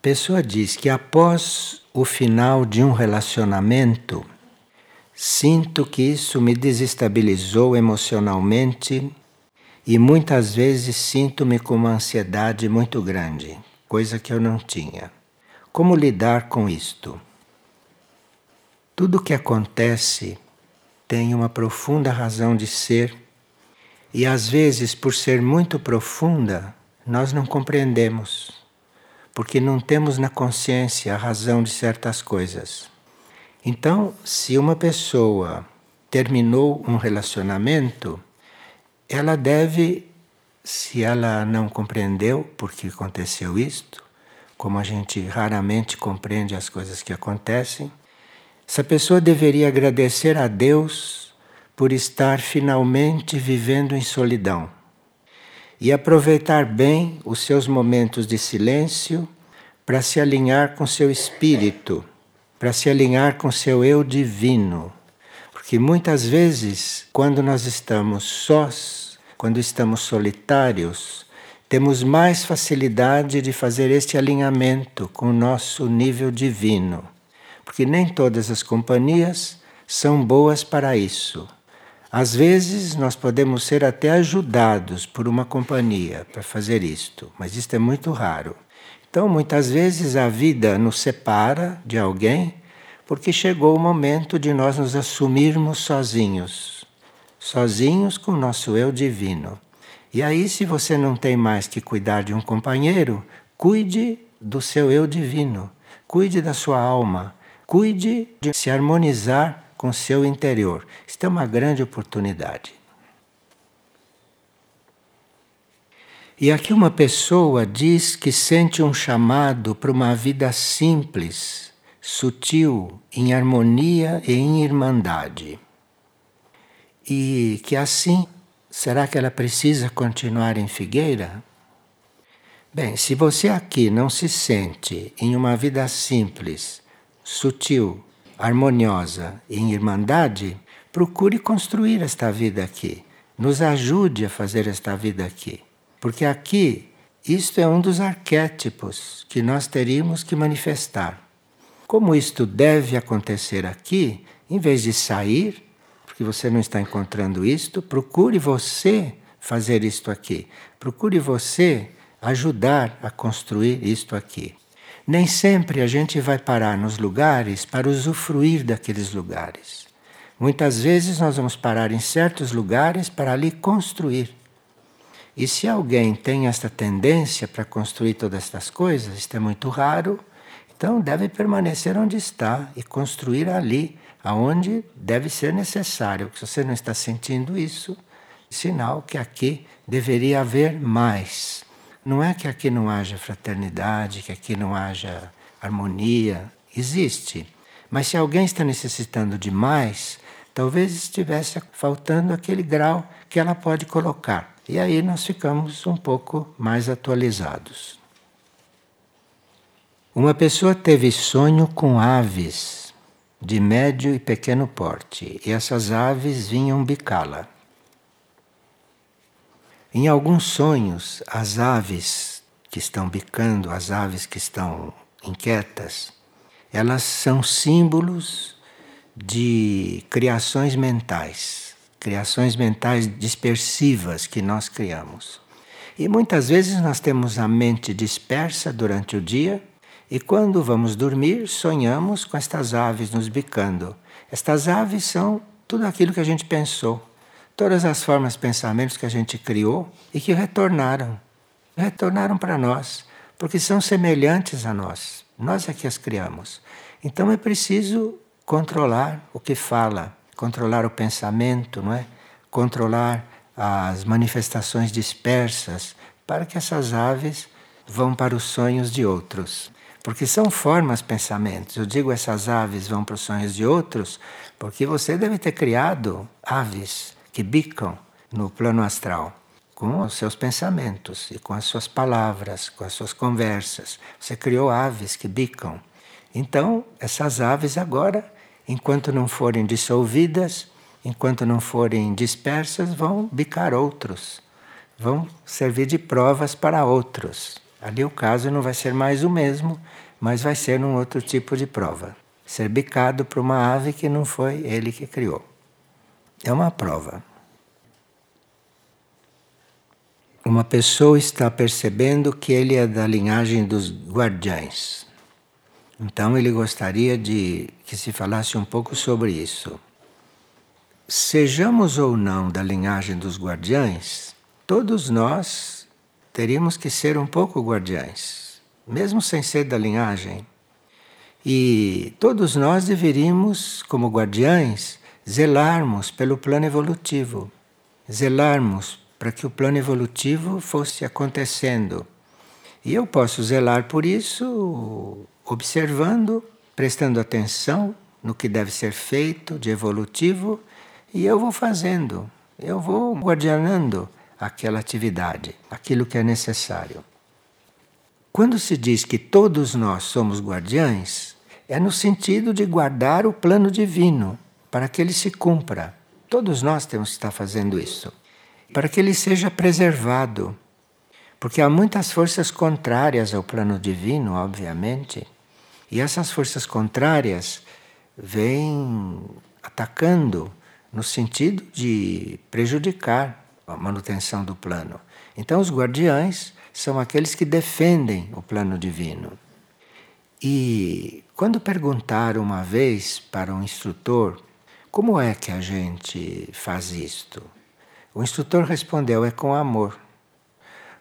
Pessoa diz que após o final de um relacionamento, sinto que isso me desestabilizou emocionalmente e muitas vezes sinto-me com uma ansiedade muito grande, coisa que eu não tinha. Como lidar com isto? Tudo o que acontece tem uma profunda razão de ser e às vezes, por ser muito profunda, nós não compreendemos, porque não temos na consciência a razão de certas coisas. Então, se uma pessoa terminou um relacionamento, ela deve, se ela não compreendeu por que aconteceu isto, como a gente raramente compreende as coisas que acontecem, essa pessoa deveria agradecer a Deus por estar finalmente vivendo em solidão e aproveitar bem os seus momentos de silêncio para se alinhar com seu espírito, para se alinhar com seu eu divino. Porque muitas vezes, quando nós estamos sós, quando estamos solitários, temos mais facilidade de fazer este alinhamento com o nosso nível divino. Porque nem todas as companhias são boas para isso. Às vezes nós podemos ser até ajudados por uma companhia para fazer isto, mas isto é muito raro. Então, muitas vezes a vida nos separa de alguém porque chegou o momento de nós nos assumirmos sozinhos, sozinhos com o nosso eu divino. E aí, se você não tem mais que cuidar de um companheiro, cuide do seu eu divino, cuide da sua alma, cuide de se harmonizar com seu interior. Isto é uma grande oportunidade. E aqui uma pessoa diz que sente um chamado para uma vida simples, sutil, em harmonia e em irmandade. E que assim, será que ela precisa continuar em Figueira? Bem, se você aqui não se sente em uma vida simples, sutil, harmoniosa em irmandade, procure construir esta vida aqui. Nos ajude a fazer esta vida aqui. Porque aqui, isto é um dos arquétipos que nós teríamos que manifestar. Como isto deve acontecer aqui, em vez de sair, porque você não está encontrando isto, procure você fazer isto aqui. Procure você ajudar a construir isto aqui. Nem sempre a gente vai parar nos lugares para usufruir daqueles lugares. Muitas vezes nós vamos parar em certos lugares para ali construir. E se alguém tem esta tendência para construir todas estas coisas, isto é muito raro, então deve permanecer onde está e construir ali, aonde deve ser necessário. Se você não está sentindo isso, sinal que aqui deveria haver mais. Não é que aqui não haja fraternidade, que aqui não haja harmonia. Existe. Mas se alguém está necessitando de mais, talvez estivesse faltando aquele grau que ela pode colocar. E aí nós ficamos um pouco mais atualizados. Uma pessoa teve sonho com aves de médio e pequeno porte, e essas aves vinham bicá-la. Em alguns sonhos, as aves que estão bicando, as aves que estão inquietas, elas são símbolos de criações mentais, criações mentais dispersivas que nós criamos. E muitas vezes nós temos a mente dispersa durante o dia e quando vamos dormir, sonhamos com estas aves nos bicando. Estas aves são tudo aquilo que a gente pensou todas as formas pensamentos que a gente criou e que retornaram. Retornaram para nós, porque são semelhantes a nós. Nós é que as criamos. Então é preciso controlar o que fala, controlar o pensamento, não é? Controlar as manifestações dispersas para que essas aves vão para os sonhos de outros. Porque são formas pensamentos. Eu digo essas aves vão para os sonhos de outros, porque você deve ter criado aves que bicam no plano astral com os seus pensamentos e com as suas palavras, com as suas conversas. Você criou aves que bicam. Então, essas aves agora, enquanto não forem dissolvidas, enquanto não forem dispersas, vão bicar outros, vão servir de provas para outros. Ali o caso não vai ser mais o mesmo, mas vai ser num outro tipo de prova. Ser bicado por uma ave que não foi ele que criou. É uma prova. Uma pessoa está percebendo que ele é da linhagem dos guardiães. Então ele gostaria de que se falasse um pouco sobre isso. Sejamos ou não da linhagem dos guardiães, todos nós teríamos que ser um pouco guardiães, mesmo sem ser da linhagem. E todos nós deveríamos, como guardiães, zelarmos pelo plano evolutivo, zelarmos para que o plano evolutivo fosse acontecendo. E eu posso zelar por isso observando, prestando atenção no que deve ser feito de evolutivo, e eu vou fazendo, eu vou guardianando aquela atividade, aquilo que é necessário. Quando se diz que todos nós somos guardiães, é no sentido de guardar o plano divino para que ele se cumpra. Todos nós temos que estar fazendo isso, para que ele seja preservado. Porque há muitas forças contrárias ao plano divino, obviamente, e essas forças contrárias vêm atacando no sentido de prejudicar a manutenção do plano. Então, os guardiães são aqueles que defendem o plano divino. E quando perguntaram uma vez para um instrutor como é que a gente faz isto, o instrutor respondeu: é com amor.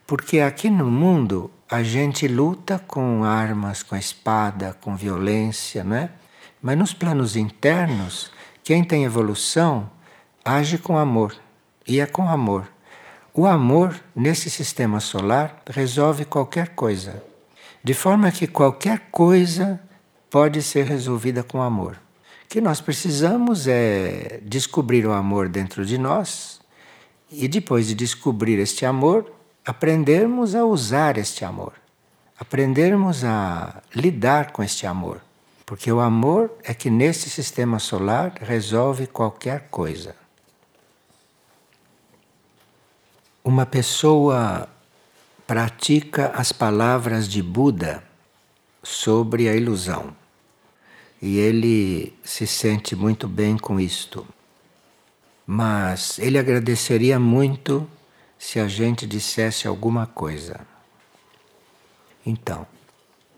Porque aqui no mundo a gente luta com armas, com espada, com violência, não é? Mas nos planos internos, quem tem evolução age com amor e é com amor. O amor nesse sistema solar resolve qualquer coisa, de forma que qualquer coisa pode ser resolvida com amor. O que nós precisamos é descobrir o amor dentro de nós e depois de descobrir este amor, aprendermos a usar este amor, aprendermos a lidar com este amor. Porque o amor é que nesse sistema solar resolve qualquer coisa. Uma pessoa pratica as palavras de Buda sobre a ilusão e ele se sente muito bem com isto. Mas ele agradeceria muito se a gente dissesse alguma coisa. Então,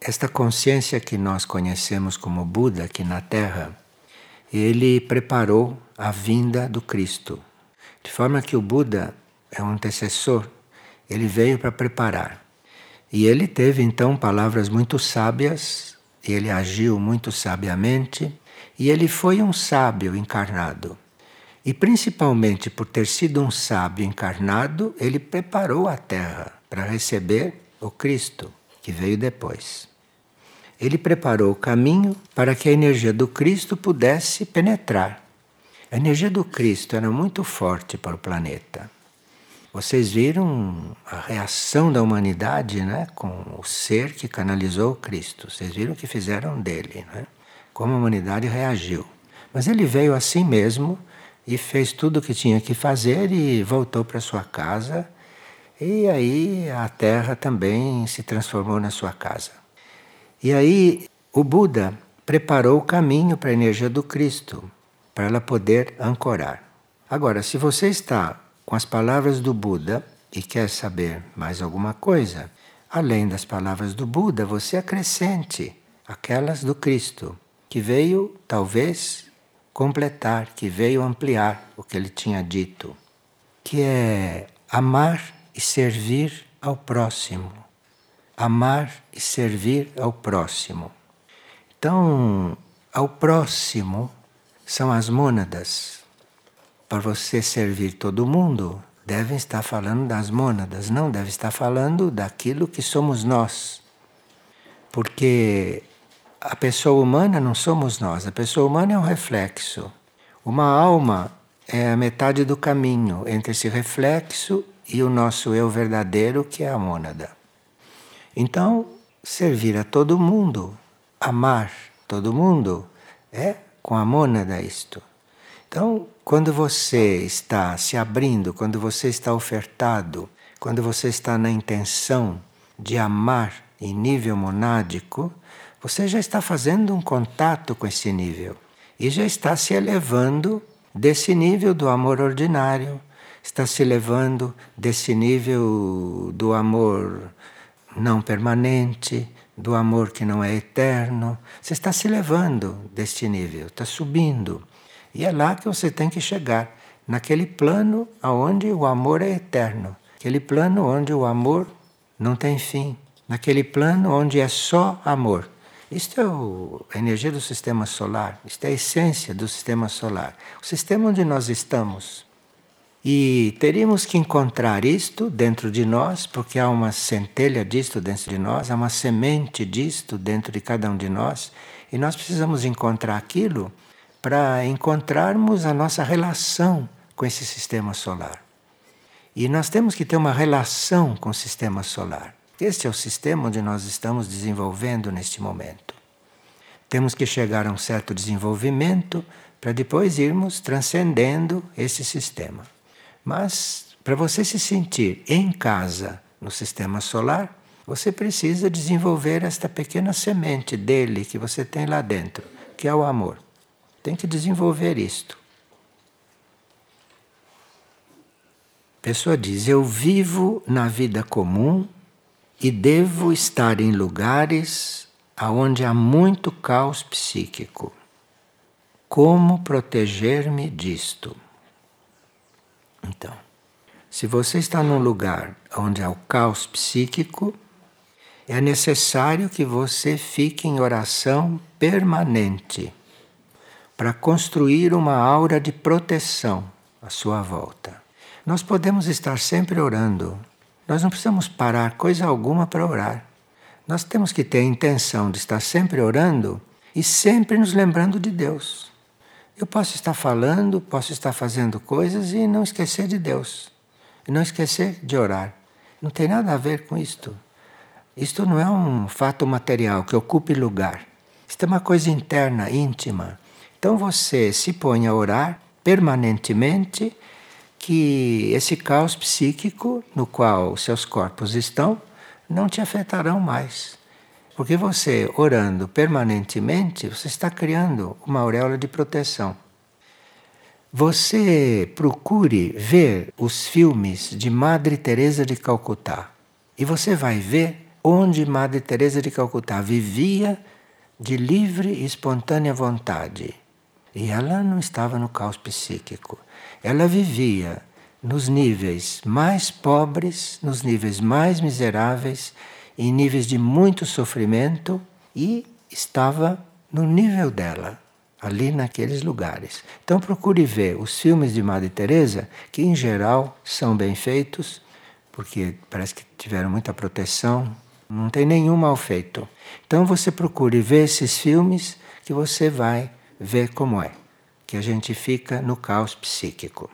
esta consciência que nós conhecemos como Buda aqui na Terra, ele preparou a vinda do Cristo. De forma que o Buda é um antecessor, ele veio para preparar. E ele teve então palavras muito sábias, ele agiu muito sabiamente, e ele foi um sábio encarnado. E principalmente por ter sido um sábio encarnado, ele preparou a terra para receber o Cristo que veio depois. Ele preparou o caminho para que a energia do Cristo pudesse penetrar. A energia do Cristo era muito forte para o planeta. Vocês viram a reação da humanidade né, com o ser que canalizou o Cristo. Vocês viram o que fizeram dele, né? como a humanidade reagiu. Mas ele veio assim mesmo e fez tudo o que tinha que fazer e voltou para sua casa. E aí a terra também se transformou na sua casa. E aí o Buda preparou o caminho para a energia do Cristo, para ela poder ancorar. Agora, se você está com as palavras do Buda e quer saber mais alguma coisa, além das palavras do Buda, você acrescente aquelas do Cristo, que veio talvez completar, que veio ampliar o que ele tinha dito, que é amar e servir ao próximo. Amar e servir ao próximo. Então, ao próximo são as mônadas. Para você servir todo mundo, devem estar falando das mônadas, não deve estar falando daquilo que somos nós. Porque a pessoa humana não somos nós, a pessoa humana é um reflexo. Uma alma é a metade do caminho entre esse reflexo e o nosso eu verdadeiro, que é a mônada. Então, servir a todo mundo, amar todo mundo, é com a mônada isto. Então, quando você está se abrindo, quando você está ofertado, quando você está na intenção de amar em nível monádico, você já está fazendo um contato com esse nível e já está se elevando desse nível do amor ordinário, está se elevando desse nível do amor não permanente, do amor que não é eterno. Você está se elevando deste nível, está subindo. E é lá que você tem que chegar, naquele plano onde o amor é eterno, aquele plano onde o amor não tem fim, naquele plano onde é só amor. Isto é o, a energia do sistema solar, isto é a essência do sistema solar, o sistema onde nós estamos. E teríamos que encontrar isto dentro de nós, porque há uma centelha disto dentro de nós, há uma semente disto dentro de cada um de nós, e nós precisamos encontrar aquilo para encontrarmos a nossa relação com esse sistema solar. E nós temos que ter uma relação com o sistema solar. Este é o sistema onde nós estamos desenvolvendo neste momento. Temos que chegar a um certo desenvolvimento para depois irmos transcendendo esse sistema. Mas para você se sentir em casa no sistema solar, você precisa desenvolver esta pequena semente dele que você tem lá dentro, que é o amor. Tem que desenvolver isto. A pessoa diz: Eu vivo na vida comum e devo estar em lugares aonde há muito caos psíquico. Como proteger-me disto? Então, se você está num lugar onde há o caos psíquico, é necessário que você fique em oração permanente para construir uma aura de proteção à sua volta. Nós podemos estar sempre orando, nós não precisamos parar coisa alguma para orar. Nós temos que ter a intenção de estar sempre orando e sempre nos lembrando de Deus. Eu posso estar falando, posso estar fazendo coisas e não esquecer de Deus. E não esquecer de orar. Não tem nada a ver com isto. Isto não é um fato material que ocupe lugar. Isto é uma coisa interna, íntima. Então você se põe a orar permanentemente que esse caos psíquico no qual seus corpos estão não te afetarão mais. Porque você, orando permanentemente, você está criando uma auréola de proteção. Você procure ver os filmes de Madre Teresa de Calcutá e você vai ver onde Madre Teresa de Calcutá vivia de livre e espontânea vontade. E ela não estava no caos psíquico. Ela vivia nos níveis mais pobres, nos níveis mais miseráveis em níveis de muito sofrimento e estava no nível dela, ali naqueles lugares. Então procure ver os filmes de Madre Teresa, que em geral são bem feitos, porque parece que tiveram muita proteção, não tem nenhum mal feito. Então você procure ver esses filmes que você vai ver como é, que a gente fica no caos psíquico.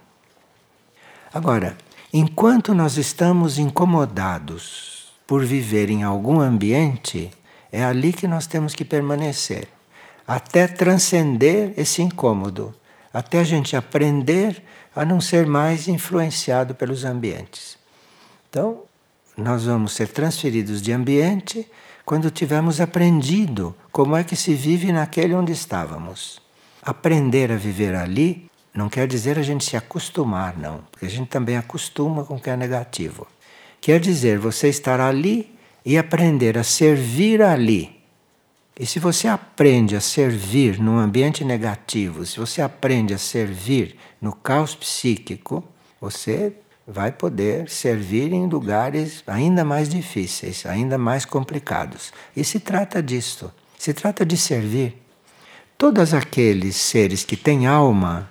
Agora, enquanto nós estamos incomodados por viver em algum ambiente, é ali que nós temos que permanecer, até transcender esse incômodo, até a gente aprender a não ser mais influenciado pelos ambientes. Então, nós vamos ser transferidos de ambiente quando tivermos aprendido como é que se vive naquele onde estávamos. Aprender a viver ali não quer dizer a gente se acostumar, não, porque a gente também acostuma com o que é negativo. Quer dizer, você estar ali e aprender a servir ali. E se você aprende a servir num ambiente negativo, se você aprende a servir no caos psíquico, você vai poder servir em lugares ainda mais difíceis, ainda mais complicados. E se trata disto. Se trata de servir. Todos aqueles seres que têm alma,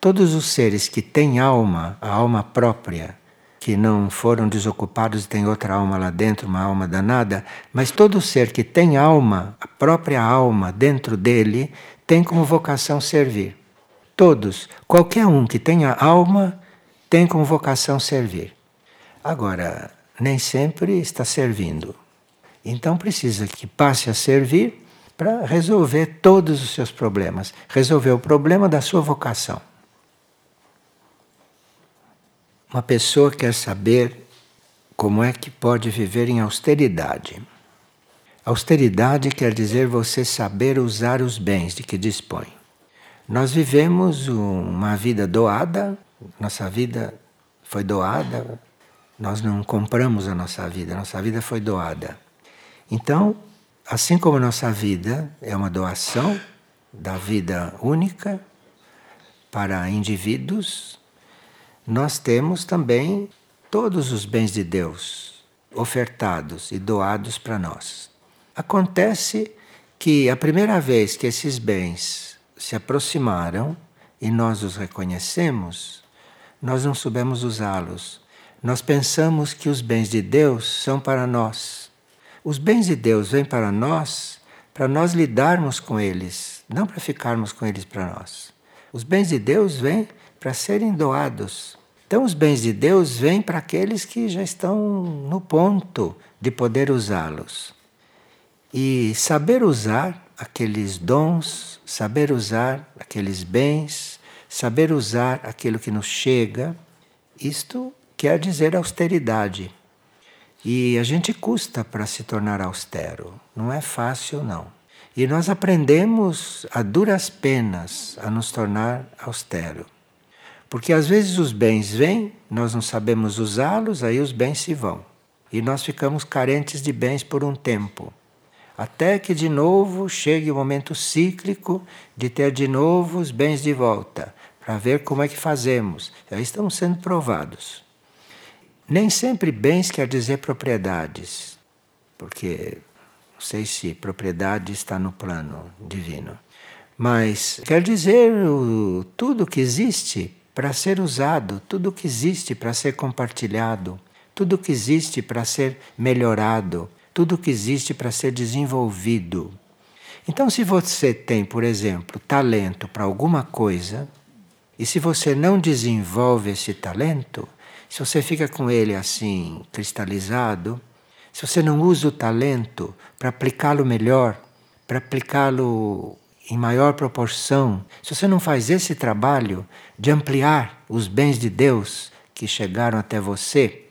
todos os seres que têm alma, a alma própria, que não foram desocupados e tem outra alma lá dentro, uma alma danada, mas todo ser que tem alma, a própria alma dentro dele, tem como vocação servir. Todos, qualquer um que tenha alma, tem como vocação servir. Agora, nem sempre está servindo. Então precisa que passe a servir para resolver todos os seus problemas, resolver o problema da sua vocação. Uma pessoa quer saber como é que pode viver em austeridade. Austeridade quer dizer você saber usar os bens de que dispõe. Nós vivemos uma vida doada, nossa vida foi doada, nós não compramos a nossa vida, nossa vida foi doada. Então, assim como nossa vida é uma doação da vida única para indivíduos, nós temos também todos os bens de Deus ofertados e doados para nós. Acontece que a primeira vez que esses bens se aproximaram e nós os reconhecemos, nós não soubemos usá-los. Nós pensamos que os bens de Deus são para nós. Os bens de Deus vêm para nós para nós lidarmos com eles, não para ficarmos com eles para nós. Os bens de Deus vêm para serem doados. Então, os bens de Deus vêm para aqueles que já estão no ponto de poder usá-los. E saber usar aqueles dons, saber usar aqueles bens, saber usar aquilo que nos chega, isto quer dizer austeridade. E a gente custa para se tornar austero, não é fácil não. E nós aprendemos a duras penas a nos tornar austero. Porque às vezes os bens vêm, nós não sabemos usá-los, aí os bens se vão. E nós ficamos carentes de bens por um tempo. Até que de novo chegue o momento cíclico de ter de novo os bens de volta, para ver como é que fazemos. Aí estão sendo provados. Nem sempre bens quer dizer propriedades, porque não sei se propriedade está no plano divino, mas quer dizer o, tudo que existe para ser usado, tudo que existe para ser compartilhado, tudo que existe para ser melhorado, tudo que existe para ser desenvolvido. Então, se você tem, por exemplo, talento para alguma coisa, e se você não desenvolve esse talento, se você fica com ele assim, cristalizado, se você não usa o talento para aplicá-lo melhor, para aplicá-lo em maior proporção, se você não faz esse trabalho de ampliar os bens de Deus que chegaram até você,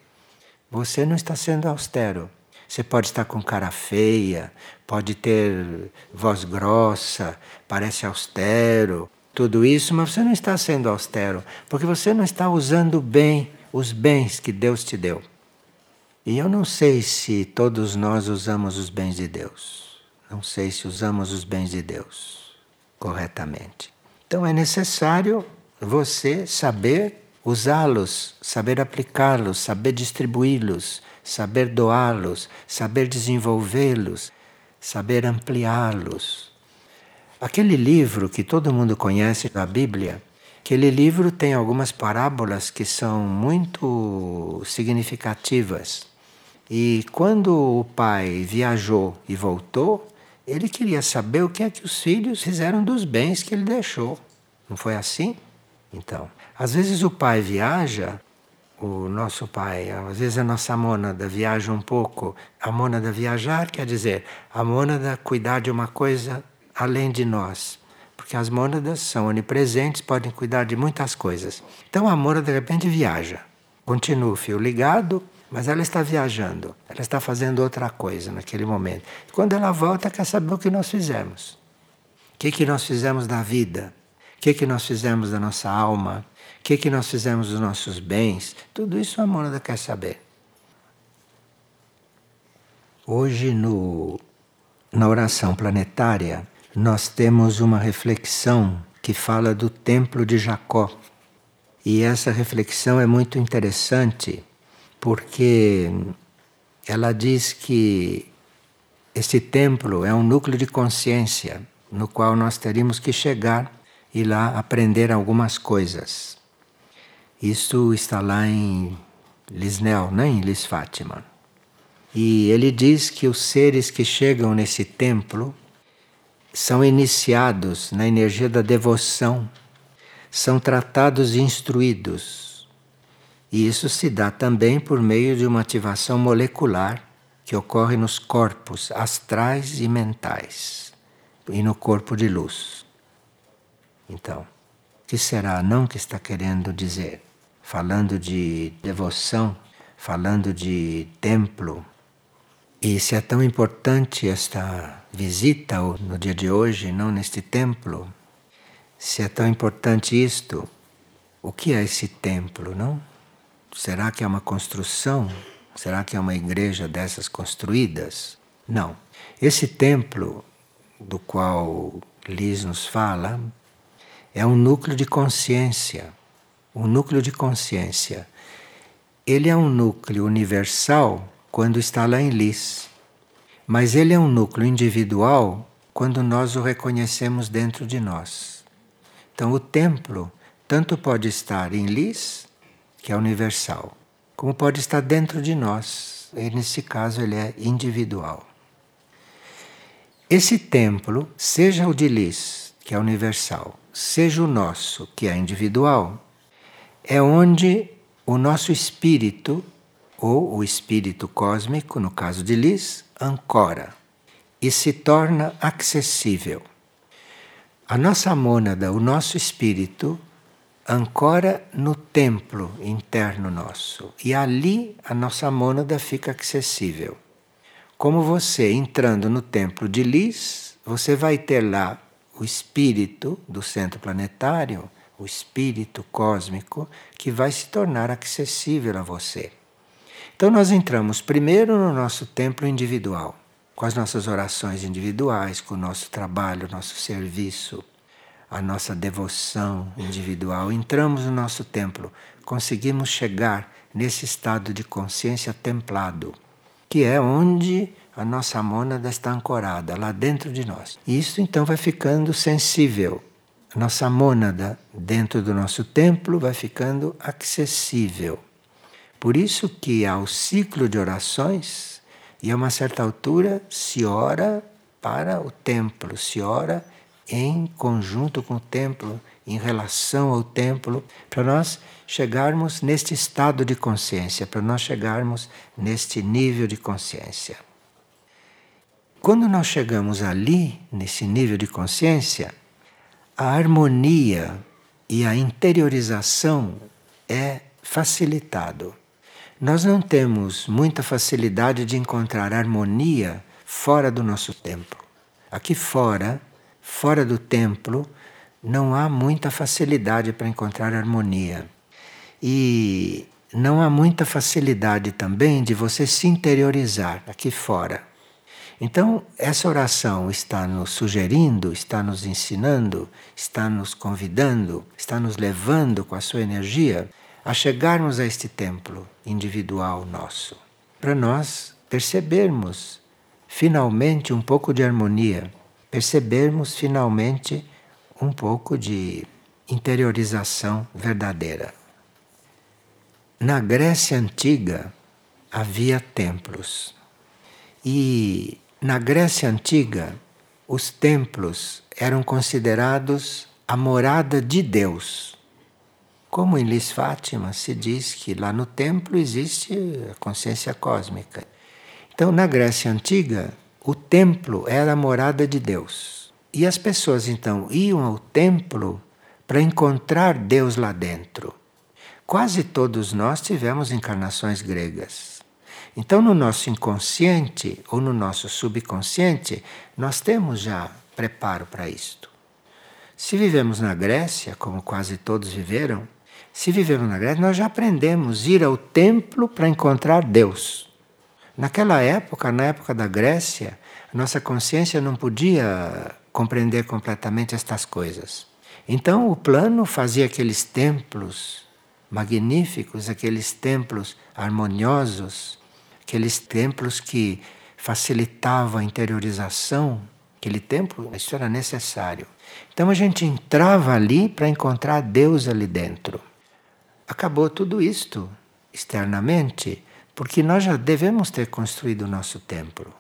você não está sendo austero. Você pode estar com cara feia, pode ter voz grossa, parece austero, tudo isso, mas você não está sendo austero, porque você não está usando bem os bens que Deus te deu. E eu não sei se todos nós usamos os bens de Deus. Não sei se usamos os bens de Deus corretamente. Então é necessário você saber usá-los, saber aplicá-los, saber distribuí-los, saber doá-los, saber desenvolvê-los, saber ampliá-los. Aquele livro que todo mundo conhece da Bíblia, Aquele livro tem algumas parábolas que são muito significativas. E quando o pai viajou e voltou, ele queria saber o que é que os filhos fizeram dos bens que ele deixou. Não foi assim? Então, às vezes o pai viaja, o nosso pai, às vezes a nossa mônada viaja um pouco. A mônada viajar quer dizer a mônada cuidar de uma coisa além de nós porque as mônadas são onipresentes, podem cuidar de muitas coisas. Então a mônada de repente viaja, continua o fio ligado, mas ela está viajando, ela está fazendo outra coisa naquele momento. Quando ela volta, quer saber o que nós fizemos. O que, que nós fizemos da vida? O que, que nós fizemos da nossa alma? O que, que nós fizemos dos nossos bens? Tudo isso a mônada quer saber. Hoje, no, na oração planetária, nós temos uma reflexão que fala do templo de Jacó. E essa reflexão é muito interessante porque ela diz que esse templo é um núcleo de consciência no qual nós teríamos que chegar e lá aprender algumas coisas. Isso está lá em Lisnel, não em Lis Fátima. E ele diz que os seres que chegam nesse templo são iniciados na energia da devoção, são tratados e instruídos. E isso se dá também por meio de uma ativação molecular que ocorre nos corpos astrais e mentais e no corpo de luz. Então, o que será não que está querendo dizer? Falando de devoção, falando de templo. E se é tão importante esta visita no dia de hoje, não neste templo, se é tão importante isto, o que é esse templo, não? Será que é uma construção? Será que é uma igreja dessas construídas? Não. Esse templo do qual Liz nos fala é um núcleo de consciência. Um núcleo de consciência. Ele é um núcleo universal quando está lá em Liz. Mas ele é um núcleo individual quando nós o reconhecemos dentro de nós. Então, o templo tanto pode estar em Lis, que é universal, como pode estar dentro de nós. E nesse caso, ele é individual. Esse templo, seja o de Lis, que é universal, seja o nosso, que é individual, é onde o nosso espírito, ou o espírito cósmico, no caso de Lis, ancora e se torna acessível. A nossa mônada, o nosso espírito, ancora no templo interno nosso e ali a nossa mônada fica acessível. Como você entrando no templo de Lis, você vai ter lá o espírito do centro planetário, o espírito cósmico, que vai se tornar acessível a você. Então, nós entramos primeiro no nosso templo individual, com as nossas orações individuais, com o nosso trabalho, nosso serviço, a nossa devoção individual. Entramos no nosso templo, conseguimos chegar nesse estado de consciência templado, que é onde a nossa mônada está ancorada, lá dentro de nós. E isso então vai ficando sensível. A nossa mônada dentro do nosso templo vai ficando acessível. Por isso que há o ciclo de orações e a uma certa altura se ora para o templo, se ora em conjunto com o templo, em relação ao templo, para nós chegarmos neste estado de consciência, para nós chegarmos neste nível de consciência. Quando nós chegamos ali, nesse nível de consciência, a harmonia e a interiorização é facilitado. Nós não temos muita facilidade de encontrar harmonia fora do nosso templo. Aqui fora, fora do templo, não há muita facilidade para encontrar harmonia. E não há muita facilidade também de você se interiorizar aqui fora. Então, essa oração está nos sugerindo, está nos ensinando, está nos convidando, está nos levando com a sua energia a chegarmos a este templo individual nosso, para nós percebermos finalmente um pouco de harmonia percebermos finalmente um pouco de interiorização verdadeira. Na Grécia Antiga havia templos. E na Grécia Antiga, os templos eram considerados a morada de Deus. Como em Lis Fátima se diz que lá no templo existe a consciência cósmica. Então, na Grécia Antiga, o templo era a morada de Deus. E as pessoas então iam ao templo para encontrar Deus lá dentro. Quase todos nós tivemos encarnações gregas. Então, no nosso inconsciente ou no nosso subconsciente, nós temos já preparo para isto. Se vivemos na Grécia, como quase todos viveram, se vivemos na Grécia, nós já aprendemos ir ao templo para encontrar Deus. Naquela época, na época da Grécia, nossa consciência não podia compreender completamente estas coisas. Então o plano fazia aqueles templos magníficos, aqueles templos harmoniosos, aqueles templos que facilitavam a interiorização. Aquele templo, isso era necessário. Então a gente entrava ali para encontrar Deus ali dentro. Acabou tudo isto externamente porque nós já devemos ter construído o nosso templo.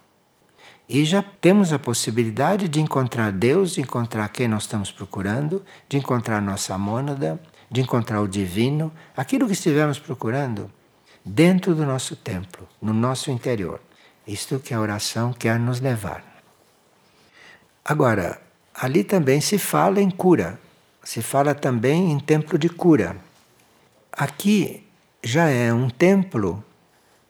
E já temos a possibilidade de encontrar Deus, de encontrar quem nós estamos procurando, de encontrar nossa mônada, de encontrar o divino, aquilo que estivemos procurando dentro do nosso templo, no nosso interior. Isto que a oração quer nos levar. Agora, ali também se fala em cura, se fala também em templo de cura. Aqui já é um templo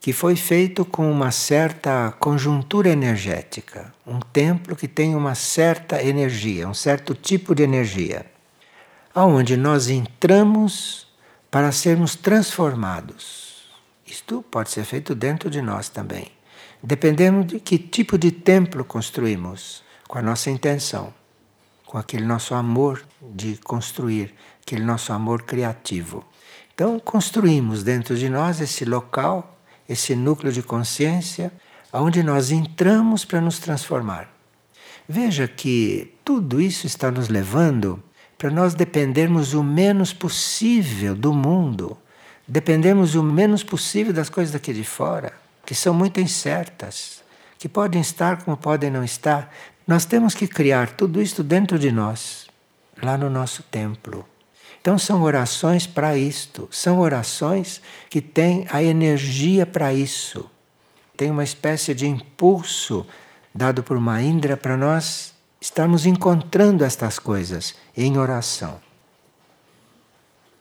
que foi feito com uma certa conjuntura energética, um templo que tem uma certa energia, um certo tipo de energia, aonde nós entramos para sermos transformados. Isto pode ser feito dentro de nós também, dependendo de que tipo de templo construímos, com a nossa intenção, com aquele nosso amor de construir, aquele nosso amor criativo. Então, construímos dentro de nós esse local esse núcleo de consciência aonde nós entramos para nos transformar. Veja que tudo isso está nos levando para nós dependermos o menos possível do mundo, dependermos o menos possível das coisas daqui de fora, que são muito incertas, que podem estar como podem não estar. Nós temos que criar tudo isso dentro de nós, lá no nosso templo. Então são orações para isto, são orações que têm a energia para isso. Tem uma espécie de impulso dado por Maindra para nós estarmos encontrando estas coisas em oração.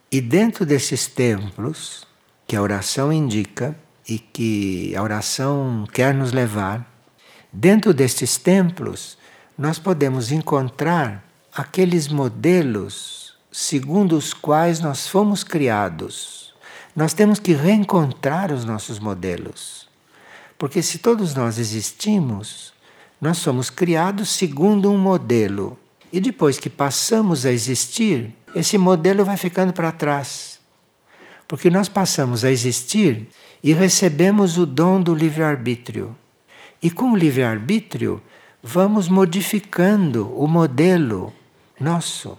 E dentro desses templos que a oração indica e que a oração quer nos levar, dentro destes templos nós podemos encontrar aqueles modelos segundo os quais nós fomos criados. Nós temos que reencontrar os nossos modelos. Porque se todos nós existimos, nós somos criados segundo um modelo. E depois que passamos a existir, esse modelo vai ficando para trás. Porque nós passamos a existir e recebemos o dom do livre-arbítrio. E com o livre-arbítrio, vamos modificando o modelo nosso.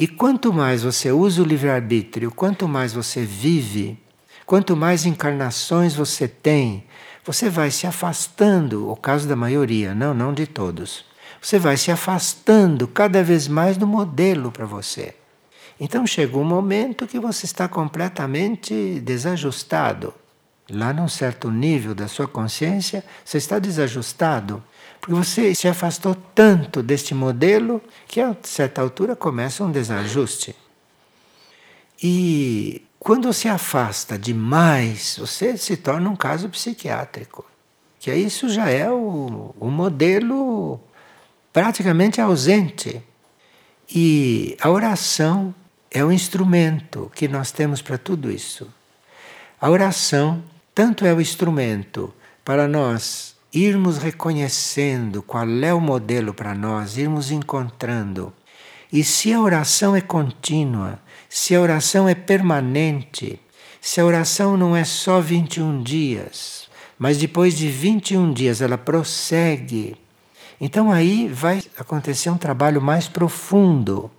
E quanto mais você usa o livre-arbítrio, quanto mais você vive, quanto mais encarnações você tem, você vai se afastando, o caso da maioria, não, não de todos. Você vai se afastando cada vez mais do modelo para você. Então chega um momento que você está completamente desajustado. Lá num certo nível da sua consciência, você está desajustado. Porque você se afastou tanto deste modelo que a certa altura começa um desajuste. E quando se afasta demais, você se torna um caso psiquiátrico. Que isso já é o, o modelo praticamente ausente. E a oração é o instrumento que nós temos para tudo isso. A oração tanto é o instrumento para nós irmos reconhecendo qual é o modelo para nós, irmos encontrando. E se a oração é contínua, se a oração é permanente, se a oração não é só 21 dias, mas depois de 21 dias ela prossegue, então aí vai acontecer um trabalho mais profundo.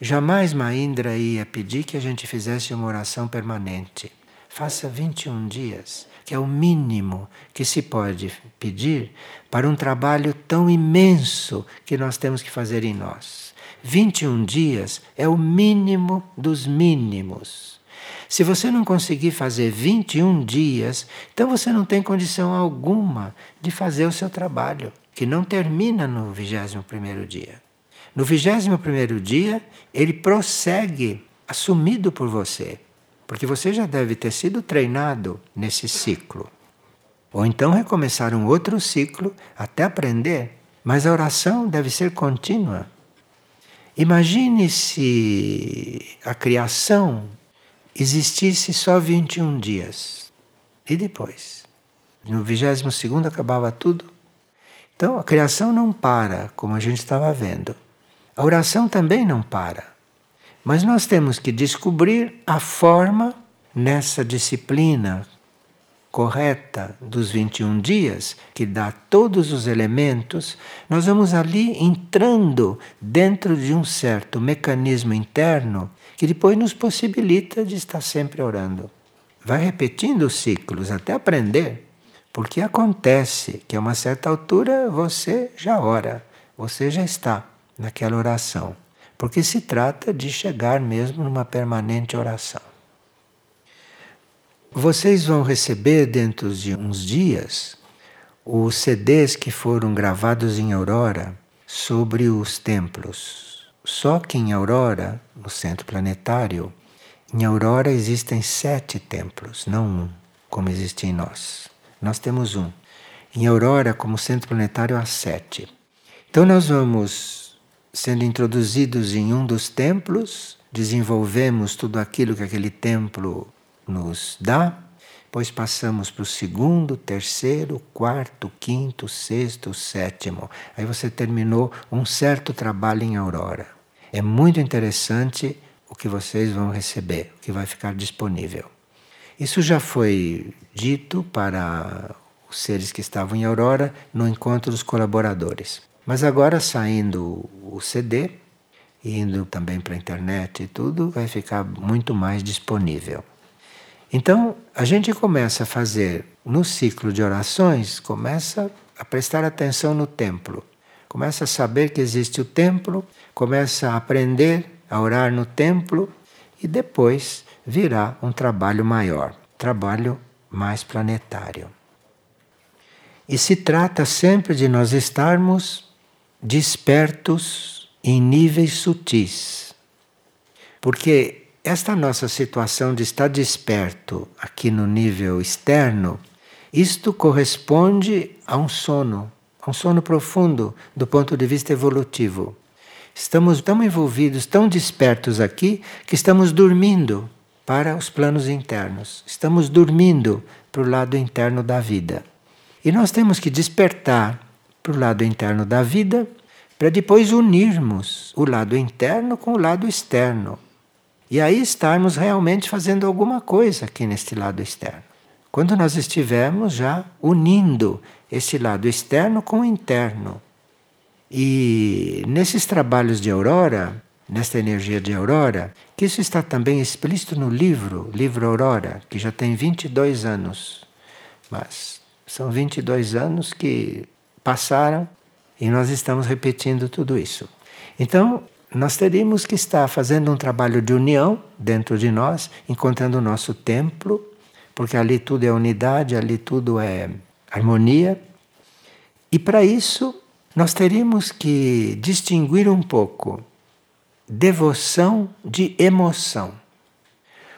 Jamais Maindra ia pedir que a gente fizesse uma oração permanente. Faça 21 dias que é o mínimo que se pode pedir para um trabalho tão imenso que nós temos que fazer em nós. 21 dias é o mínimo dos mínimos. Se você não conseguir fazer 21 dias, então você não tem condição alguma de fazer o seu trabalho, que não termina no 21 dia. No 21 dia, ele prossegue, assumido por você. Porque você já deve ter sido treinado nesse ciclo. Ou então recomeçar um outro ciclo até aprender. Mas a oração deve ser contínua. Imagine se a criação existisse só 21 dias. E depois? No 22 acabava tudo. Então a criação não para, como a gente estava vendo. A oração também não para. Mas nós temos que descobrir a forma nessa disciplina correta dos 21 dias, que dá todos os elementos, nós vamos ali entrando dentro de um certo mecanismo interno que depois nos possibilita de estar sempre orando. Vai repetindo os ciclos até aprender, porque acontece que a uma certa altura você já ora, você já está naquela oração porque se trata de chegar mesmo numa permanente oração. Vocês vão receber dentro de uns dias os CDs que foram gravados em Aurora sobre os templos. Só que em Aurora, no centro planetário, em Aurora existem sete templos, não um. como existe em nós. Nós temos um. Em Aurora, como centro planetário, há sete. Então, nós vamos sendo introduzidos em um dos templos, desenvolvemos tudo aquilo que aquele templo nos dá, depois passamos para o segundo, terceiro, quarto, quinto, sexto, sétimo. Aí você terminou um certo trabalho em Aurora. É muito interessante o que vocês vão receber, o que vai ficar disponível. Isso já foi dito para os seres que estavam em Aurora no encontro dos colaboradores. Mas agora saindo o CD, indo também para a internet e tudo, vai ficar muito mais disponível. Então, a gente começa a fazer no ciclo de orações, começa a prestar atenção no templo. Começa a saber que existe o templo, começa a aprender a orar no templo e depois virá um trabalho maior, trabalho mais planetário. E se trata sempre de nós estarmos despertos em níveis sutis. Porque esta nossa situação de estar desperto aqui no nível externo, isto corresponde a um sono, a um sono profundo do ponto de vista evolutivo. Estamos tão envolvidos, tão despertos aqui, que estamos dormindo para os planos internos. Estamos dormindo para o lado interno da vida. E nós temos que despertar para o lado interno da vida para depois unirmos o lado interno com o lado externo. E aí estarmos realmente fazendo alguma coisa aqui neste lado externo. Quando nós estivermos já unindo esse lado externo com o interno. E nesses trabalhos de aurora, nesta energia de aurora, que isso está também explícito no livro, livro Aurora, que já tem 22 anos. Mas são 22 anos que passaram e nós estamos repetindo tudo isso. Então, nós teríamos que estar fazendo um trabalho de união dentro de nós, encontrando o nosso templo, porque ali tudo é unidade, ali tudo é harmonia. E para isso, nós teríamos que distinguir um pouco devoção de emoção.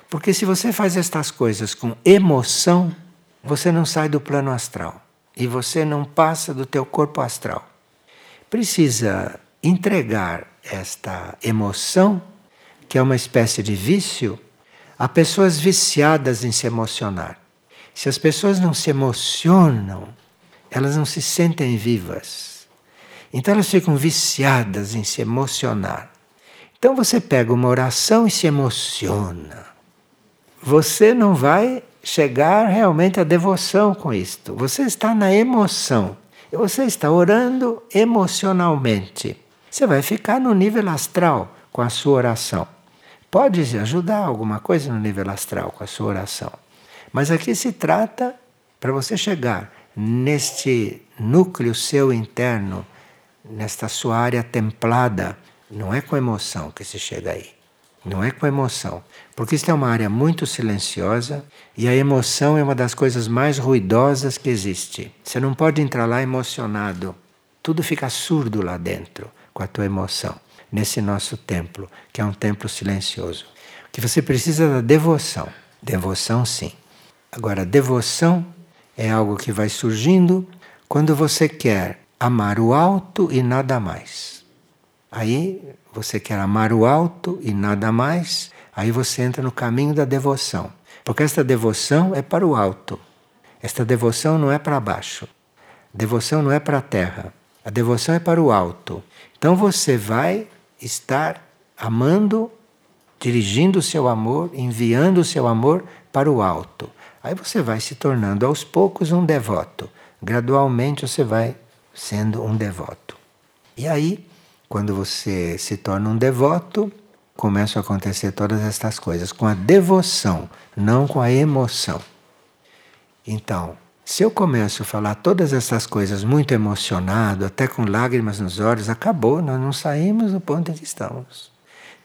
Porque se você faz estas coisas com emoção, você não sai do plano astral e você não passa do teu corpo astral. Precisa entregar esta emoção, que é uma espécie de vício, a pessoas viciadas em se emocionar. Se as pessoas não se emocionam, elas não se sentem vivas. Então elas ficam viciadas em se emocionar. Então você pega uma oração e se emociona. Você não vai chegar realmente à devoção com isto. Você está na emoção. Você está orando emocionalmente. Você vai ficar no nível astral com a sua oração. Pode ajudar alguma coisa no nível astral com a sua oração. Mas aqui se trata para você chegar neste núcleo seu interno, nesta sua área templada. Não é com emoção que se chega aí. Não é com emoção. Porque isso é uma área muito silenciosa e a emoção é uma das coisas mais ruidosas que existe. Você não pode entrar lá emocionado. Tudo fica surdo lá dentro com a tua emoção, nesse nosso templo, que é um templo silencioso. O que você precisa é da devoção. Devoção, sim. Agora, devoção é algo que vai surgindo quando você quer amar o alto e nada mais. Aí você quer amar o alto e nada mais, aí você entra no caminho da devoção. Porque esta devoção é para o alto. Esta devoção não é para baixo. Devoção não é para a terra. A devoção é para o alto. Então você vai estar amando, dirigindo o seu amor, enviando o seu amor para o alto. Aí você vai se tornando aos poucos um devoto. Gradualmente você vai sendo um devoto. E aí, quando você se torna um devoto, começam a acontecer todas estas coisas com a devoção, não com a emoção. Então, se eu começo a falar todas essas coisas muito emocionado, até com lágrimas nos olhos, acabou, nós não saímos do ponto em que estamos.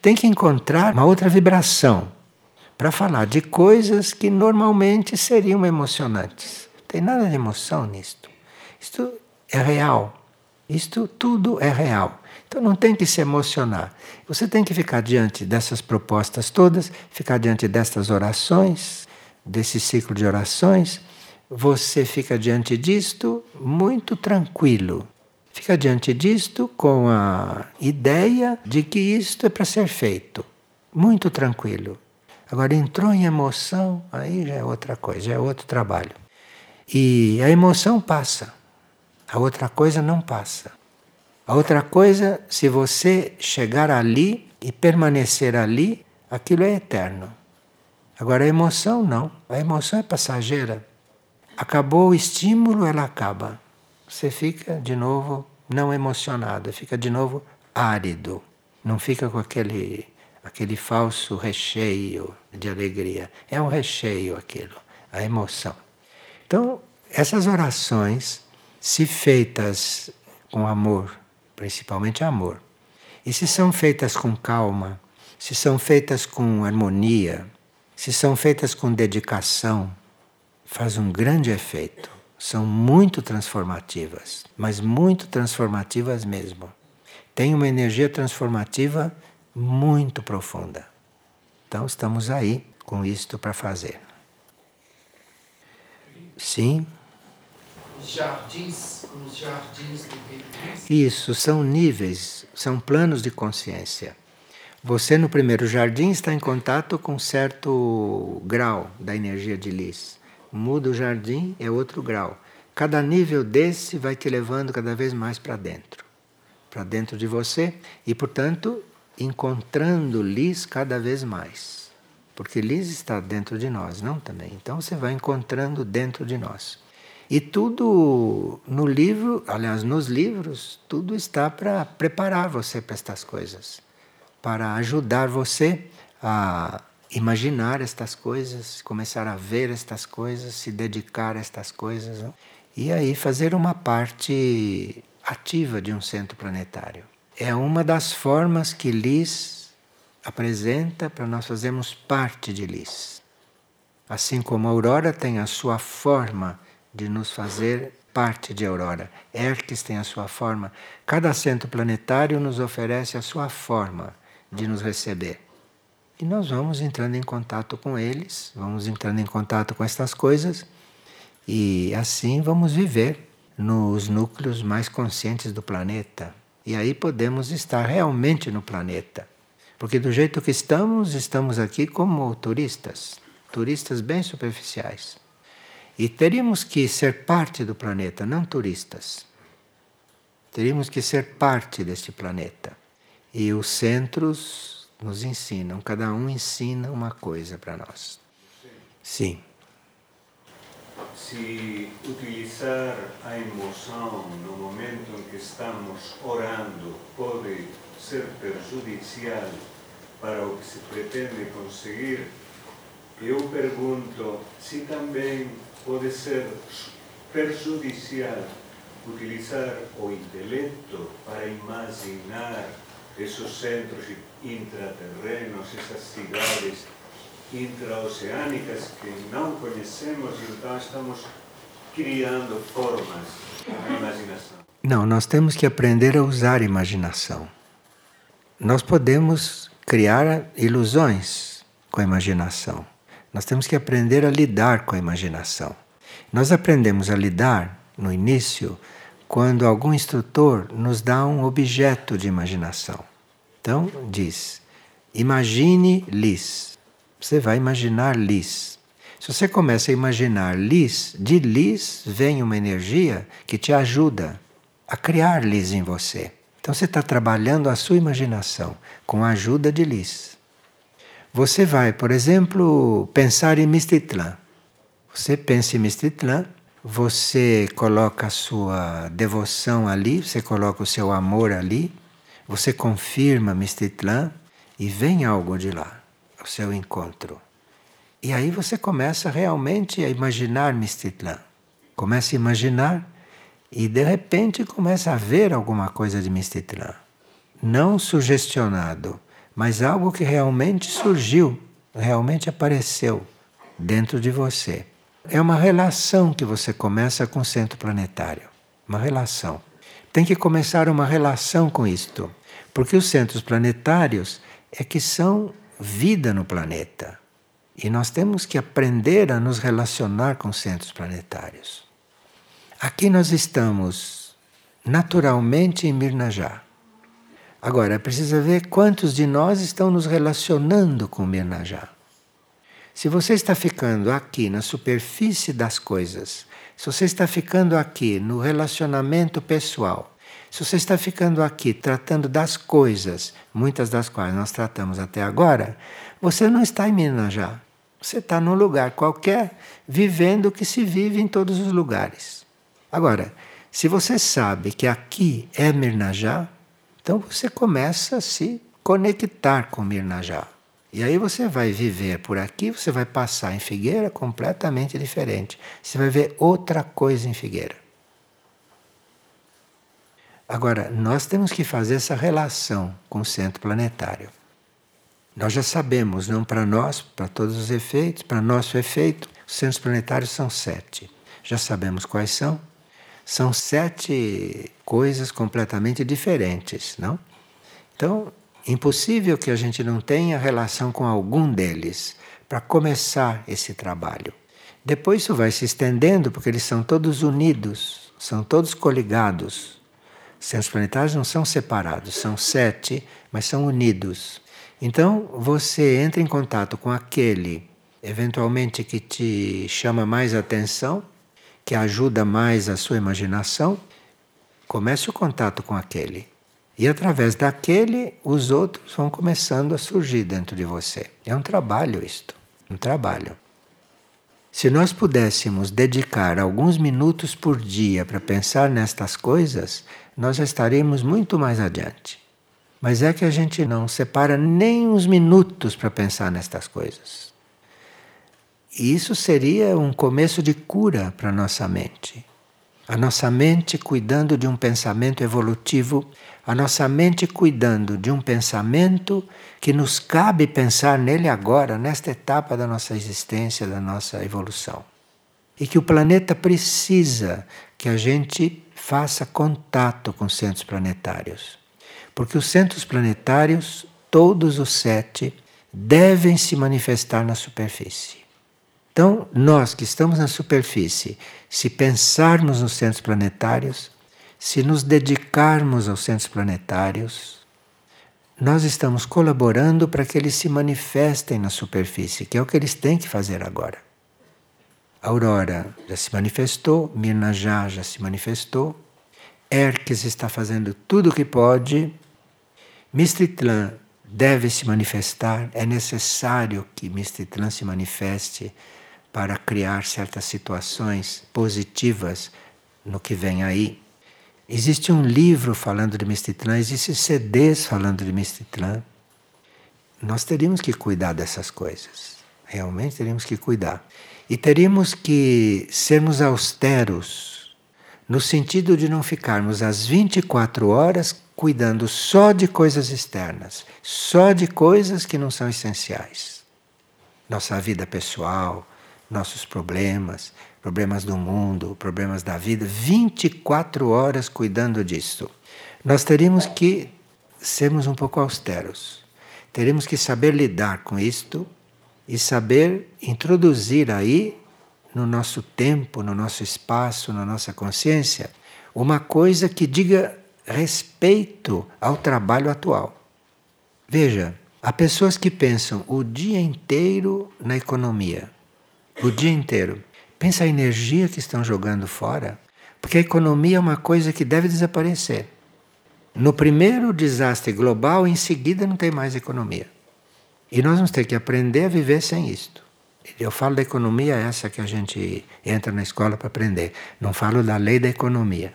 Tem que encontrar uma outra vibração para falar de coisas que normalmente seriam emocionantes. Não tem nada de emoção nisto. Isto é real. Isto tudo é real. Então não tem que se emocionar. Você tem que ficar diante dessas propostas todas, ficar diante destas orações, desse ciclo de orações, você fica diante disto muito tranquilo. Fica diante disto com a ideia de que isto é para ser feito. Muito tranquilo. Agora entrou em emoção, aí já é outra coisa, já é outro trabalho. E a emoção passa. A outra coisa não passa. A outra coisa, se você chegar ali e permanecer ali, aquilo é eterno. Agora a emoção não. A emoção é passageira. Acabou o estímulo, ela acaba. Você fica de novo não emocionado, fica de novo árido. Não fica com aquele aquele falso recheio de alegria. É um recheio aquilo, a emoção. Então, essas orações, se feitas com amor, principalmente amor, e se são feitas com calma, se são feitas com harmonia, se são feitas com dedicação, faz um grande efeito. São muito transformativas, mas muito transformativas mesmo. Tem uma energia transformativa muito profunda. Então estamos aí com isto para fazer. Sim. Jardins, os jardins do Isso, são níveis, são planos de consciência. Você no primeiro jardim está em contato com certo grau da energia de Lis. Muda o jardim, é outro grau. Cada nível desse vai te levando cada vez mais para dentro. Para dentro de você e, portanto, encontrando Lis cada vez mais. Porque Lis está dentro de nós, não também. Então você vai encontrando dentro de nós. E tudo no livro, aliás, nos livros, tudo está para preparar você para estas coisas para ajudar você a imaginar estas coisas, começar a ver estas coisas, se dedicar a estas coisas não? e aí fazer uma parte ativa de um centro planetário. É uma das formas que Lis apresenta para nós fazermos parte de Lis. Assim como a Aurora tem a sua forma de nos fazer parte de Aurora, Hermes tem a sua forma, cada centro planetário nos oferece a sua forma de nos receber. E nós vamos entrando em contato com eles, vamos entrando em contato com estas coisas e assim vamos viver nos núcleos mais conscientes do planeta. E aí podemos estar realmente no planeta. Porque do jeito que estamos, estamos aqui como turistas, turistas bem superficiais. E teríamos que ser parte do planeta, não turistas. Teríamos que ser parte deste planeta. E os centros nos ensinam, cada um ensina uma coisa para nós. Sim. Se utilizar a emoção no momento em que estamos orando pode ser prejudicial para o que se pretende conseguir, eu pergunto se também pode ser prejudicial utilizar o intelecto para imaginar esos centros intraterrenos, essas cidades intraoceânicas que não conhecemos então estamos criando formas na imaginação. Não, nós temos que aprender a usar a imaginação. Nós podemos criar ilusões com a imaginação. Nós temos que aprender a lidar com a imaginação. Nós aprendemos a lidar no início quando algum instrutor nos dá um objeto de imaginação. Então, diz: imagine Lis. Você vai imaginar Lis. Se você começa a imaginar Lis, de Lis vem uma energia que te ajuda a criar Lis em você. Então você está trabalhando a sua imaginação com a ajuda de Lis. Você vai, por exemplo, pensar em Mistitlã. Você pensa em Mistitlã, você coloca a sua devoção ali, você coloca o seu amor ali, você confirma Mistitlã e vem algo de lá, ao seu encontro. E aí você começa realmente a imaginar Mistitlã. Começa a imaginar e de repente começa a ver alguma coisa de Mistitlã. Não sugestionado, mas algo que realmente surgiu, realmente apareceu dentro de você. É uma relação que você começa com o centro planetário. Uma relação. Tem que começar uma relação com isto. Porque os centros planetários é que são vida no planeta. E nós temos que aprender a nos relacionar com centros planetários. Aqui nós estamos naturalmente em Mirnajá. Agora, precisa ver quantos de nós estão nos relacionando com Mirnajá. Se você está ficando aqui na superfície das coisas, se você está ficando aqui no relacionamento pessoal, se você está ficando aqui tratando das coisas, muitas das quais nós tratamos até agora, você não está em Minas já. Você está num lugar qualquer, vivendo o que se vive em todos os lugares. Agora, se você sabe que aqui é Mirnajá, então você começa a se conectar com Mirnajá. E aí você vai viver por aqui, você vai passar em Figueira completamente diferente. Você vai ver outra coisa em Figueira. Agora, nós temos que fazer essa relação com o centro planetário. Nós já sabemos, não para nós, para todos os efeitos, para nosso efeito, os centros planetários são sete. Já sabemos quais são. São sete coisas completamente diferentes, não? Então, Impossível que a gente não tenha relação com algum deles para começar esse trabalho. Depois isso vai se estendendo porque eles são todos unidos, são todos coligados. Os planetários não são separados, são sete, mas são unidos. Então você entra em contato com aquele, eventualmente, que te chama mais atenção, que ajuda mais a sua imaginação. Comece o contato com aquele. E através daquele, os outros vão começando a surgir dentro de você. É um trabalho isto, um trabalho. Se nós pudéssemos dedicar alguns minutos por dia para pensar nestas coisas, nós já estaríamos muito mais adiante. Mas é que a gente não separa nem uns minutos para pensar nestas coisas. E isso seria um começo de cura para nossa mente. A nossa mente cuidando de um pensamento evolutivo a nossa mente cuidando de um pensamento que nos cabe pensar nele agora, nesta etapa da nossa existência, da nossa evolução. E que o planeta precisa que a gente faça contato com os centros planetários. Porque os centros planetários, todos os sete, devem se manifestar na superfície. Então, nós que estamos na superfície, se pensarmos nos centros planetários, se nos dedicarmos aos centros planetários, nós estamos colaborando para que eles se manifestem na superfície, que é o que eles têm que fazer agora. A Aurora já se manifestou, Mirnajá já se manifestou, Erques está fazendo tudo o que pode, Mistritlan deve se manifestar, é necessário que Mistritlan se manifeste para criar certas situações positivas no que vem aí. Existe um livro falando de Mestitlã, existem CDs falando de Mestitlã. Nós teríamos que cuidar dessas coisas. Realmente teríamos que cuidar. E teríamos que sermos austeros, no sentido de não ficarmos às 24 horas cuidando só de coisas externas, só de coisas que não são essenciais. Nossa vida pessoal, nossos problemas, problemas do mundo, problemas da vida, 24 horas cuidando disso. Nós teríamos que sermos um pouco austeros. Teríamos que saber lidar com isto e saber introduzir aí no nosso tempo, no nosso espaço, na nossa consciência, uma coisa que diga respeito ao trabalho atual. Veja, há pessoas que pensam o dia inteiro na economia, o dia inteiro. Pensa a energia que estão jogando fora, porque a economia é uma coisa que deve desaparecer. No primeiro desastre global, em seguida não tem mais economia. E nós vamos ter que aprender a viver sem isto. Eu falo da economia essa que a gente entra na escola para aprender. Não falo da lei da economia.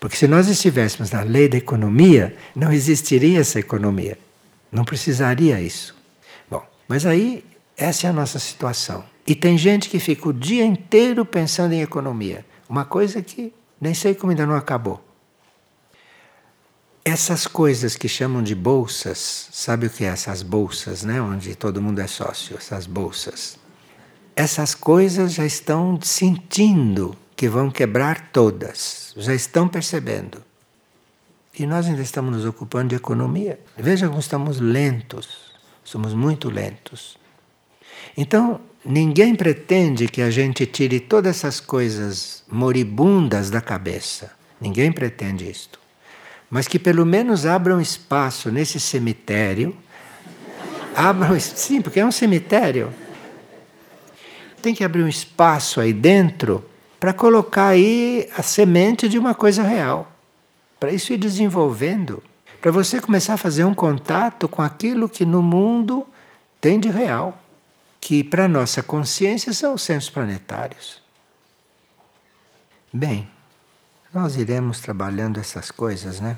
Porque se nós estivéssemos na lei da economia, não existiria essa economia. Não precisaria isso. Bom, mas aí essa é a nossa situação. E tem gente que fica o dia inteiro pensando em economia. Uma coisa que nem sei como ainda não acabou. Essas coisas que chamam de bolsas, sabe o que é essas bolsas, né? Onde todo mundo é sócio, essas bolsas. Essas coisas já estão sentindo que vão quebrar todas, já estão percebendo. E nós ainda estamos nos ocupando de economia. Veja como estamos lentos, somos muito lentos. Então, ninguém pretende que a gente tire todas essas coisas moribundas da cabeça. Ninguém pretende isto. Mas que pelo menos abram espaço nesse cemitério. Abram, sim, porque é um cemitério. Tem que abrir um espaço aí dentro para colocar aí a semente de uma coisa real. Para isso ir desenvolvendo. Para você começar a fazer um contato com aquilo que no mundo tem de real. Que para a nossa consciência são os centros planetários. Bem, nós iremos trabalhando essas coisas, né?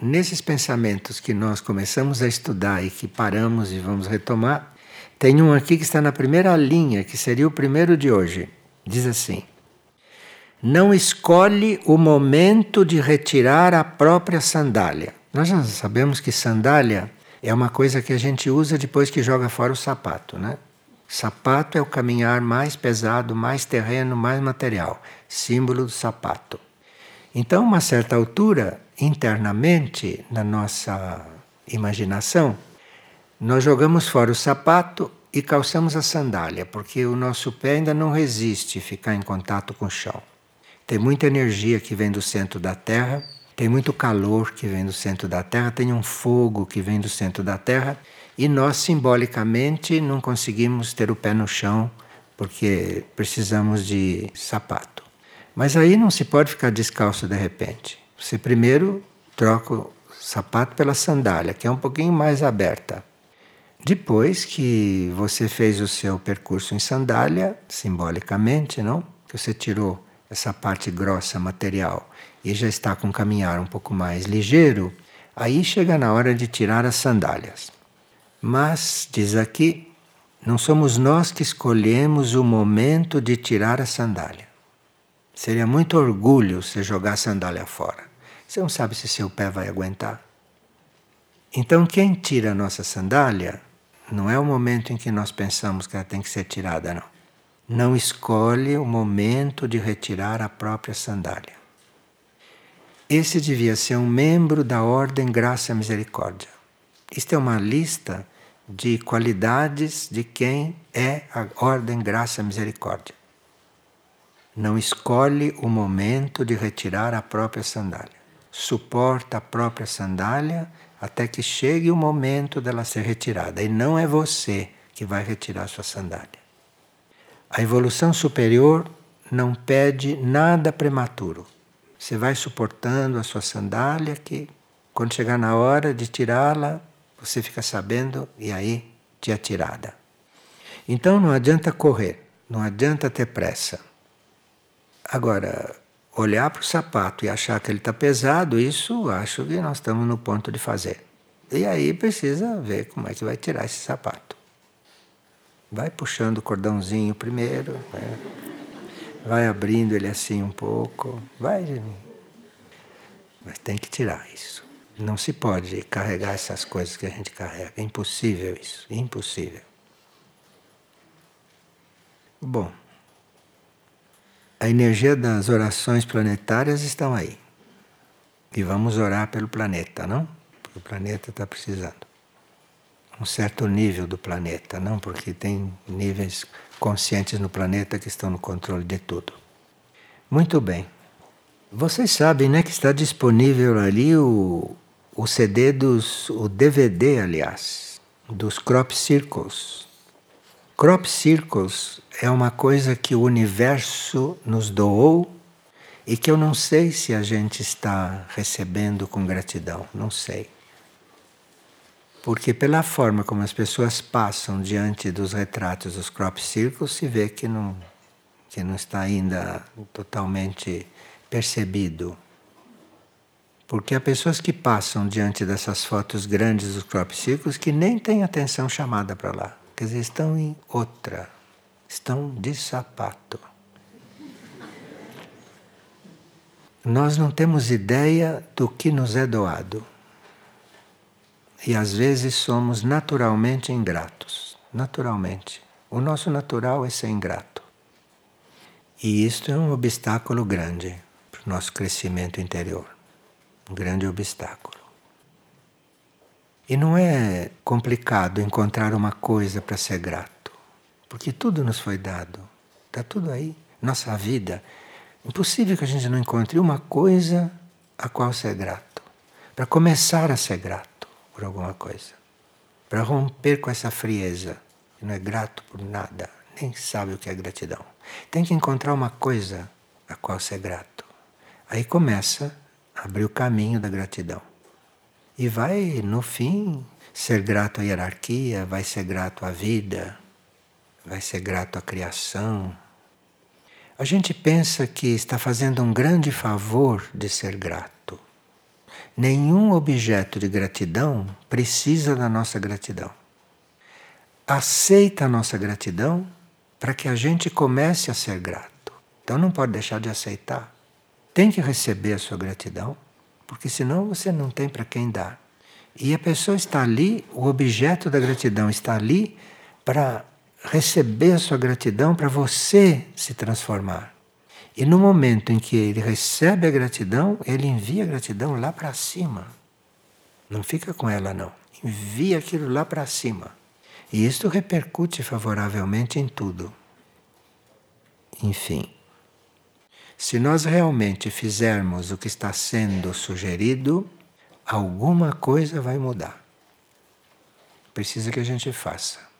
Nesses pensamentos que nós começamos a estudar e que paramos e vamos retomar, tem um aqui que está na primeira linha, que seria o primeiro de hoje. Diz assim: Não escolhe o momento de retirar a própria sandália. Nós já sabemos que sandália é uma coisa que a gente usa depois que joga fora o sapato, né? Sapato é o caminhar mais pesado, mais terreno, mais material, símbolo do sapato. Então, uma certa altura, internamente, na nossa imaginação, nós jogamos fora o sapato e calçamos a sandália, porque o nosso pé ainda não resiste ficar em contato com o chão. Tem muita energia que vem do centro da Terra, tem muito calor que vem do centro da Terra, tem um fogo que vem do centro da Terra, e nós simbolicamente não conseguimos ter o pé no chão porque precisamos de sapato. Mas aí não se pode ficar descalço de repente. Você primeiro troca o sapato pela sandália, que é um pouquinho mais aberta. Depois que você fez o seu percurso em sandália, simbolicamente, não? Que você tirou essa parte grossa material e já está com caminhar um pouco mais ligeiro, aí chega na hora de tirar as sandálias. Mas, diz aqui, não somos nós que escolhemos o momento de tirar a sandália. Seria muito orgulho você jogar a sandália fora. Você não sabe se seu pé vai aguentar. Então, quem tira a nossa sandália não é o momento em que nós pensamos que ela tem que ser tirada, não. Não escolhe o momento de retirar a própria sandália. Esse devia ser um membro da Ordem Graça e Misericórdia. Isto é uma lista de qualidades de quem é a Ordem Graça e Misericórdia. Não escolhe o momento de retirar a própria sandália. Suporta a própria sandália até que chegue o momento dela ser retirada. E não é você que vai retirar sua sandália. A evolução superior não pede nada prematuro. Você vai suportando a sua sandália que quando chegar na hora de tirá-la, você fica sabendo e aí te atirada. Então não adianta correr, não adianta ter pressa. Agora, olhar para o sapato e achar que ele está pesado, isso acho que nós estamos no ponto de fazer. E aí precisa ver como é que vai tirar esse sapato. Vai puxando o cordãozinho primeiro, né? vai abrindo ele assim um pouco, vai. Mas tem que tirar isso. Não se pode carregar essas coisas que a gente carrega. É impossível isso, impossível. Bom a energia das orações planetárias estão aí. E vamos orar pelo planeta, não? Porque o planeta está precisando. Um certo nível do planeta, não? Porque tem níveis conscientes no planeta que estão no controle de tudo. Muito bem. Vocês sabem, né, que está disponível ali o, o CD dos. o DVD, aliás, dos Crop Circles. Crop Circles é uma coisa que o universo nos doou e que eu não sei se a gente está recebendo com gratidão, não sei. Porque pela forma como as pessoas passam diante dos retratos dos crop circles, se vê que não, que não está ainda totalmente percebido. Porque há pessoas que passam diante dessas fotos grandes dos crop circles que nem têm atenção chamada para lá. Quer dizer, estão em outra, estão de sapato. Nós não temos ideia do que nos é doado. E às vezes somos naturalmente ingratos. Naturalmente. O nosso natural é ser ingrato. E isto é um obstáculo grande para o nosso crescimento interior. Um grande obstáculo. E não é complicado encontrar uma coisa para ser grato, porque tudo nos foi dado, está tudo aí, nossa vida. Impossível que a gente não encontre uma coisa a qual ser grato, para começar a ser grato por alguma coisa, para romper com essa frieza, que não é grato por nada, nem sabe o que é gratidão. Tem que encontrar uma coisa a qual ser grato. Aí começa a abrir o caminho da gratidão. E vai, no fim, ser grato à hierarquia, vai ser grato à vida, vai ser grato à criação. A gente pensa que está fazendo um grande favor de ser grato. Nenhum objeto de gratidão precisa da nossa gratidão. Aceita a nossa gratidão para que a gente comece a ser grato. Então não pode deixar de aceitar. Tem que receber a sua gratidão porque senão você não tem para quem dar. E a pessoa está ali, o objeto da gratidão está ali para receber a sua gratidão, para você se transformar. E no momento em que ele recebe a gratidão, ele envia a gratidão lá para cima. Não fica com ela, não. Envia aquilo lá para cima. E isto repercute favoravelmente em tudo. Enfim. Se nós realmente fizermos o que está sendo sugerido, alguma coisa vai mudar. Precisa que a gente faça.